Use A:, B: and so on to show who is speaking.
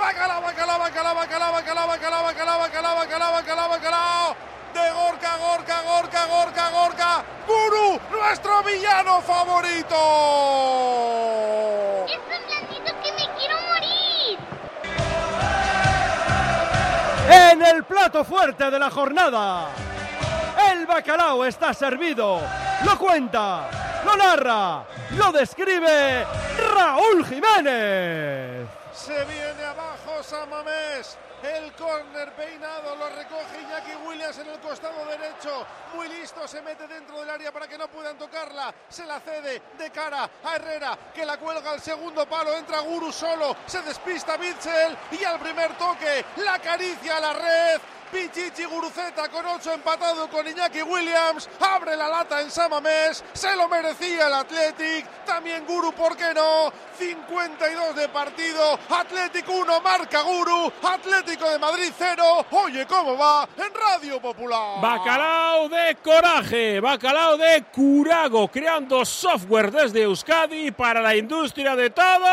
A: bacalao. Bacalao, bacalao, bacalao, bacalao, bacalao, bacalao, bacalao, bacalao, bacalao, bacalao. De Gorka, Gorka, Gorka, Gorka, Gorka. Guru, nuestro villano favorito.
B: Es blandito que me quiero morir.
C: En el plato fuerte de la jornada. El bacalao está servido. Lo cuenta, lo narra, lo describe Raúl Jiménez.
A: Se viene abajo Samamés. El córner peinado lo recoge Iñaki Williams en el costado derecho. Muy listo, se mete dentro del área para que no puedan tocarla. Se la cede de cara a Herrera, que la cuelga al segundo palo. Entra Guru solo, se despista Bitzel y al primer toque la acaricia a la red. Pichichi Guruceta con 8 empatado con Iñaki Williams. Abre la lata en Samamés. Se lo merecía el Athletic. También Guru, ¿por qué no? 52 de partido. Atlético 1, marca Guru. Atlético de Madrid 0. Oye, ¿cómo va? En Radio Popular.
D: Bacalao de coraje, bacalao de curago, creando software desde Euskadi para la industria de todo